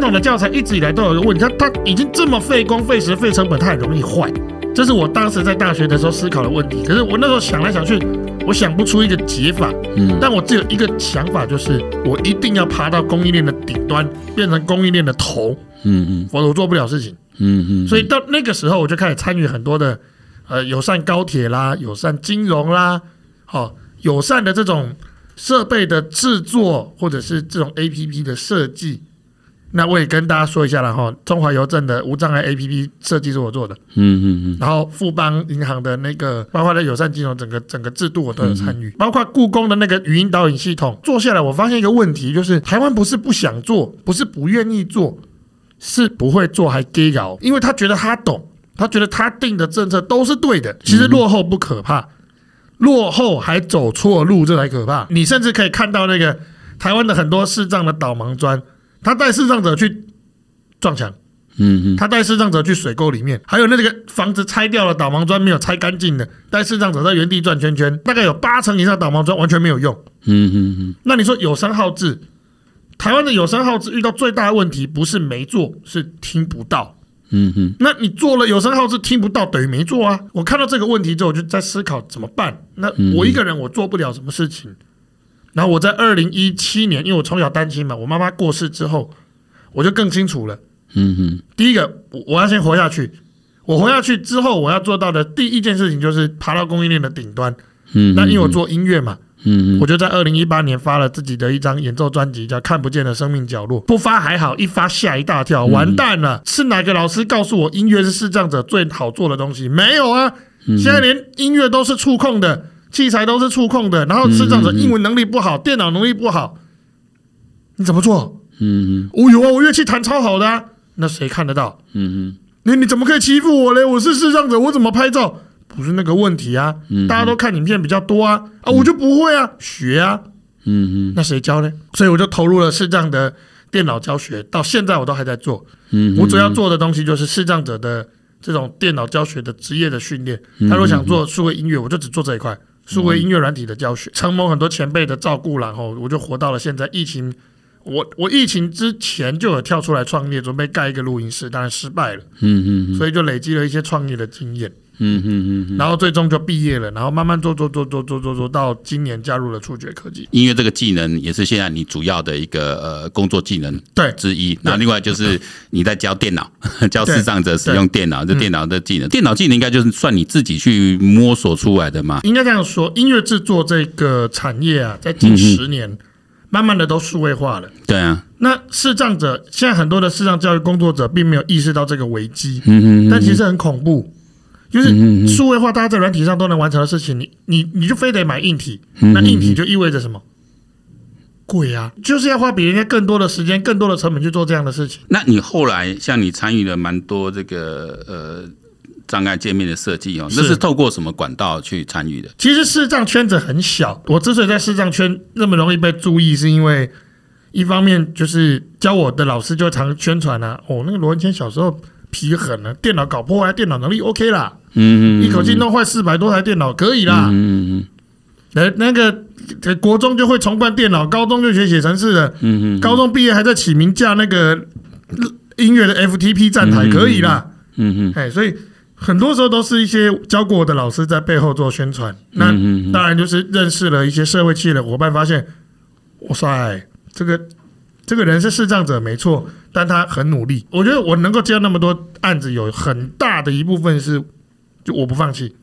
统的教材一直以来都有一个问题，它它已经这么费工费时费成本，它很容易坏。这是我当时在大学的时候思考的问题。可是我那时候想来想去，我想不出一个解法。嗯，但我只有一个想法，就是我一定要爬到供应链的顶端，变成供应链的头。嗯嗯，否则我做不了事情。嗯嗯，所以到那个时候，我就开始参与很多的呃友善高铁啦、友善金融啦、好、哦、友善的这种设备的制作，或者是这种 APP 的设计。那我也跟大家说一下了哈，中华邮政的无障碍 APP 设计是我做的，嗯嗯嗯，然后富邦银行的那个，包括的友善金融整个整个制度我都有参与，包括故宫的那个语音导引系统，做下来我发现一个问题，就是台湾不是不想做，不是不愿意做，是不会做还给搞，因为他觉得他懂，他觉得他定的政策都是对的，其实落后不可怕，落后还走错路这才可怕，你甚至可以看到那个台湾的很多视障的导盲砖。他带视障者去撞墙，嗯嗯，他带视障者去水沟里面，还有那个房子拆掉了，导盲砖没有拆干净的，带视障者在原地转圈圈，大概有八成以上导盲砖完全没有用，嗯嗯嗯。那你说有声号字，台湾的有声号字遇到最大的问题不是没做，是听不到，嗯嗯。那你做了有声号志听不到，等于没做啊。我看到这个问题之后，我就在思考怎么办。那我一个人我做不了什么事情。然后我在二零一七年，因为我从小单亲嘛，我妈妈过世之后，我就更清楚了。嗯哼，第一个我要先活下去，我活下去之后，我要做到的第一件事情就是爬到供应链的顶端。嗯，那因为我做音乐嘛，嗯，我就在二零一八年发了自己的一张演奏专辑，叫《看不见的生命角落》。不发还好，一发吓一大跳，完蛋了！是哪个老师告诉我音乐是视障者最好做的东西？没有啊，现在连音乐都是触控的。器材都是触控的，然后视障者英文能力不好，嗯、电脑能力不好，你怎么做？嗯嗯，我有啊，我乐器弹超好的，啊，那谁看得到？嗯嗯，你你怎么可以欺负我嘞？我是视障者，我怎么拍照？不是那个问题啊，嗯、大家都看影片比较多啊，啊，我就不会啊，学啊，嗯嗯，那谁教呢？所以我就投入了视障的电脑教学，到现在我都还在做。嗯，我主要做的东西就是视障者的这种电脑教学的职业的训练。他如果想做数位音乐，我就只做这一块。数位音乐软体的教学，承蒙很多前辈的照顾，然后我就活到了现在。疫情，我我疫情之前就有跳出来创业，准备盖一个录音室，当然失败了。嗯嗯，所以就累积了一些创业的经验。嗯嗯嗯，然后最终就毕业了，然后慢慢做做做做做做做到今年加入了触觉科技。音乐这个技能也是现在你主要的一个呃工作技能对之一。那另外就是你在教电脑，教视障者使用电脑，这电脑的技能，电脑技能应该就是算你自己去摸索出来的嘛？应该这样说，音乐制作这个产业啊，在近十年慢慢的都数位化了。对啊，那视障者现在很多的视障教育工作者并没有意识到这个危机，嗯嗯，但其实很恐怖。就是数位化，大家在软体上都能完成的事情，你你你就非得买硬体，那硬体就意味着什么？贵啊！就是要花比人家更多的时间、更多的成本去做这样的事情。那你后来像你参与了蛮多这个呃障碍界面的设计哦，那是透过什么管道去参与的？其实视障圈子很小，我之所以在视障圈那么容易被注意，是因为一方面就是教我的老师就常宣传啊，哦，那个罗文谦小时候皮狠了，电脑搞破坏，电脑能力 OK 啦。嗯，嗯，一口气弄坏四百多台电脑可以啦。嗯嗯嗯，那个国中就会重办电脑，高中就学写程式的。嗯嗯，高中毕业还在起名架那个音乐的 FTP 站台可以啦。嗯嗯，哎，所以很多时候都是一些教过我的老师在背后做宣传。那当然就是认识了一些社会企业的伙伴，发现哇塞，这个这个人是视障者没错，但他很努力。我觉得我能够接到那么多案子，有很大的一部分是。就我不放弃，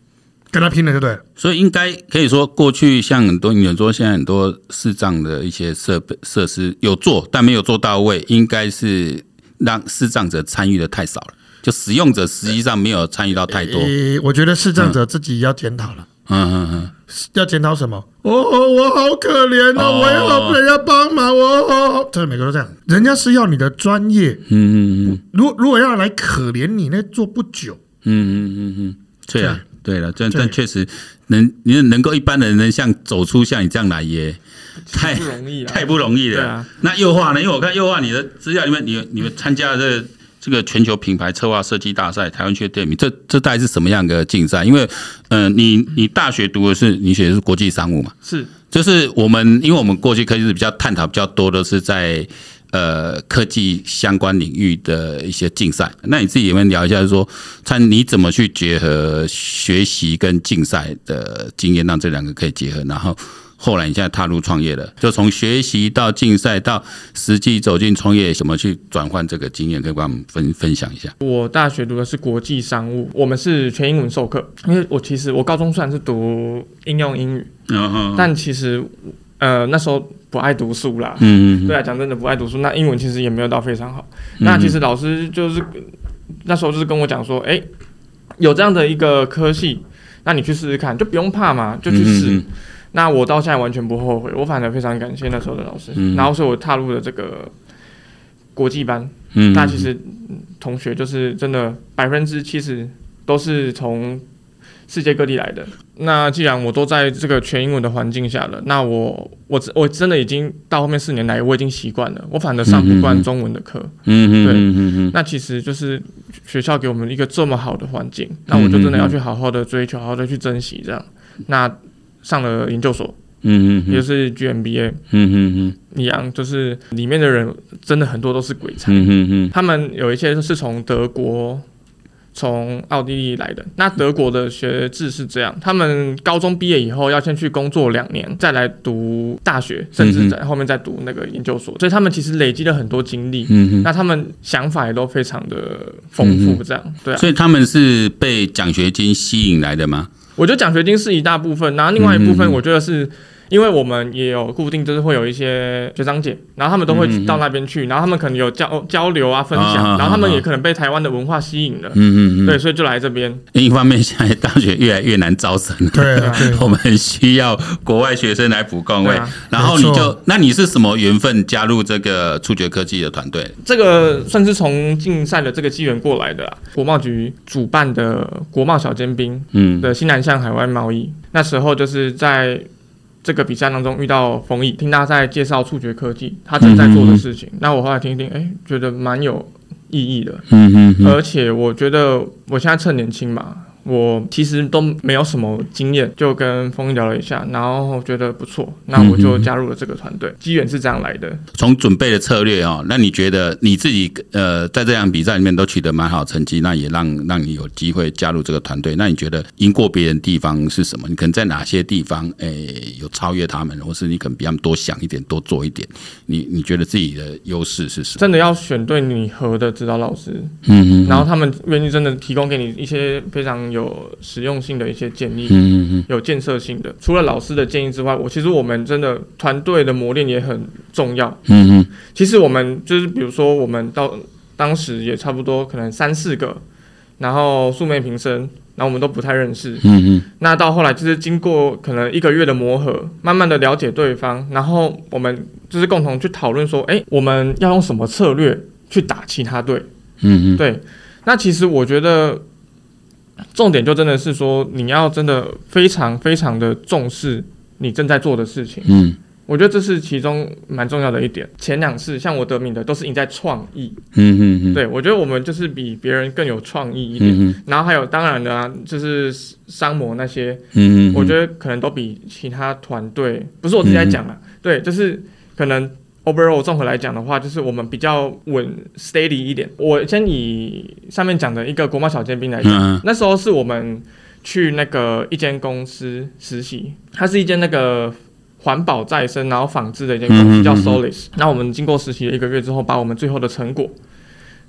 跟他拼了就对了。所以应该可以说，过去像很多演说，现在很多视障的一些设备设施有做，但没有做到位，应该是让视障者参与的太少了。就使用者实际上没有参与到太多。欸，我觉得视障者自己要检讨了。嗯嗯嗯嗯，要检讨什么？哦，我好可怜哦，哦我要被人家帮忙。哦，这每个都这样，人家是要你的专业。嗯嗯嗯。如果如果要来可怜你，那做不久。嗯嗯嗯嗯。对啊，对了，但但确实能，你能够一般人能像走出像你这样来也太不容易了，太不容易了。对啊，那优化呢？因为我看优化你的资料里面，你你们参加的这这个全球品牌策划设计大赛，台湾区第二名，这这大概是什么样的竞赛？因为嗯、呃，你你大学读的是你学的是国际商务嘛？是，就是我们因为我们过去可以是比较探讨比较多的是在呃科技相关领域的一些竞赛。那你自己有没有聊一下，就是说看你怎么去结合学习跟竞赛的经验，让这两个可以结合，然后。后来你现在踏入创业了，就从学习到竞赛到实际走进创业，怎么去转换这个经验，可以帮我们分分享一下。我大学读的是国际商务，我们是全英文授课。因为我其实我高中虽然是读应用英语，嗯、但其实呃那时候不爱读书啦。嗯嗯。对啊，讲真的不爱读书，那英文其实也没有到非常好。嗯、那其实老师就是那时候就是跟我讲说，哎、欸，有这样的一个科系，那你去试试看，就不用怕嘛，就去试。嗯那我到现在完全不后悔，我反而非常感谢那时候的老师。嗯、然后，所以我踏入了这个国际班。嗯，那其实同学就是真的百分之七十都是从世界各地来的。那既然我都在这个全英文的环境下了，那我我我真的已经到后面四年来，我已经习惯了。我反而上不惯中文的课。嗯，对。嗯嗯，那其实就是学校给我们一个这么好的环境，那我就真的要去好好的追求，好好的去珍惜这样。那。上了研究所，嗯嗯，也就是 GMBA，嗯嗯嗯，一样，就是里面的人真的很多都是鬼才，嗯嗯嗯，他们有一些是从德国、从奥地利来的。那德国的学制是这样，他们高中毕业以后要先去工作两年，再来读大学，甚至在后面再读那个研究所。所以他们其实累积了很多经历，嗯嗯，那他们想法也都非常的丰富，这样，对啊。所以他们是被奖学金吸引来的吗？我觉得奖学金是一大部分，然后另外一部分，我觉得是因为我们也有固定，就是会有一些学长姐，然后他们都会到那边去，然后他们可能有交交流啊、分享，然后他们也可能被台湾的文化吸引了，嗯嗯嗯。对，所以就来这边。另一方面，现在大学越来越难招生，对，我们需要国外学生来补岗位。然后你就，那你是什么缘分加入这个触觉科技的团队？这个算是从竞赛的这个机缘过来的啦，国贸局主办的国贸小尖兵，嗯，的新南向海外贸易，那时候就是在。这个比赛当中遇到冯毅，听他在介绍触觉科技，他正在做的事情。那我后来听一听，哎，觉得蛮有意义的。嗯嗯。而且我觉得我现在趁年轻嘛。我其实都没有什么经验，就跟风聊了一下，然后觉得不错，那我就加入了这个团队。机缘是这样来的。从准备的策略哦，那你觉得你自己呃在这样比赛里面都取得蛮好成绩，那也让让你有机会加入这个团队。那你觉得赢过别人地方是什么？你可能在哪些地方诶有超越他们，或是你可能比他们多想一点，多做一点？你你觉得自己的优势是什么？真的要选对你和的指导老师，嗯嗯，然后他们愿意真的提供给你一些非常有。有实用性的一些建议，嗯嗯，有建设性的。除了老师的建议之外，我其实我们真的团队的磨练也很重要，嗯嗯。其实我们就是比如说，我们到当时也差不多可能三四个，然后素昧平生，然后我们都不太认识，嗯嗯。那到后来就是经过可能一个月的磨合，慢慢的了解对方，然后我们就是共同去讨论说，哎，我们要用什么策略去打其他队，嗯嗯。对，那其实我觉得。重点就真的是说，你要真的非常非常的重视你正在做的事情。嗯，我觉得这是其中蛮重要的一点。前两次像我得名的都是赢在创意。嗯嗯嗯。对，我觉得我们就是比别人更有创意一点。嗯。然后还有当然的啊，就是商模那些。嗯嗯。我觉得可能都比其他团队，不是我自己在讲啊。嗯。对，就是可能。Overall，综合来讲的话，就是我们比较稳 steady 一点。我先以上面讲的一个国贸小尖兵来讲，嗯、那时候是我们去那个一间公司实习，它是一间那个环保再生然后纺织的一间公司，嗯、叫 Solis。那我们经过实习了一个月之后，把我们最后的成果，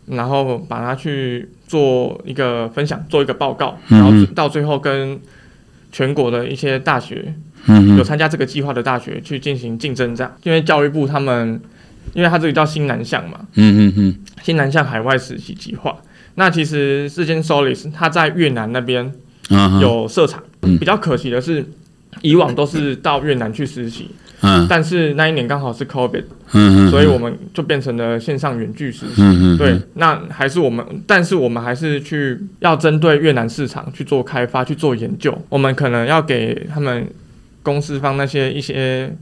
然后把它去做一个分享，做一个报告，然后到最后跟全国的一些大学。嗯，有参加这个计划的大学去进行竞争，这样，因为教育部他们，因为他这个叫新南向嘛，嗯嗯嗯，新南向海外实习计划。那其实这间 Solis 他在越南那边有设厂，比较可惜的是，以往都是到越南去实习，嗯，但是那一年刚好是 COVID，嗯嗯，所以我们就变成了线上远距实习，嗯，对，那还是我们，但是我们还是去要针对越南市场去做开发，去做研究，我们可能要给他们。公司方那些一些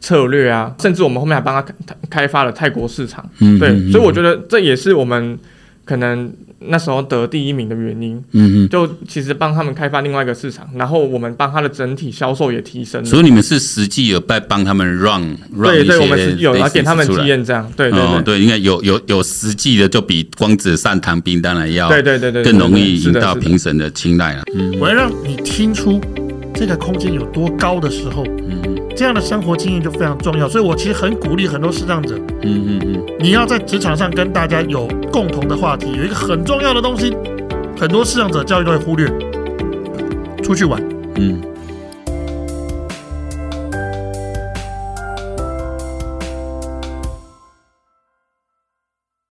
策略啊，甚至我们后面还帮他开开发了泰国市场，嗯，对，所以我觉得这也是我们可能那时候得第一名的原因，嗯嗯，就其实帮他们开发另外一个市场，然后我们帮他的整体销售也提升了。所以你们是实际有在帮他们 run run 对对，我们是有要给他们体验这样，对对对，哦、对。应该有有有实际的，就比光子上糖冰当然要对对对对更容易赢到评审的青睐了。嗯，我要让你听出这个空间有多高的时候，嗯。这样的生活经验就非常重要，所以我其实很鼓励很多视障者，嗯嗯嗯，你要在职场上跟大家有共同的话题，有一个很重要的东西，很多视障者教育都会忽略，出去玩，嗯。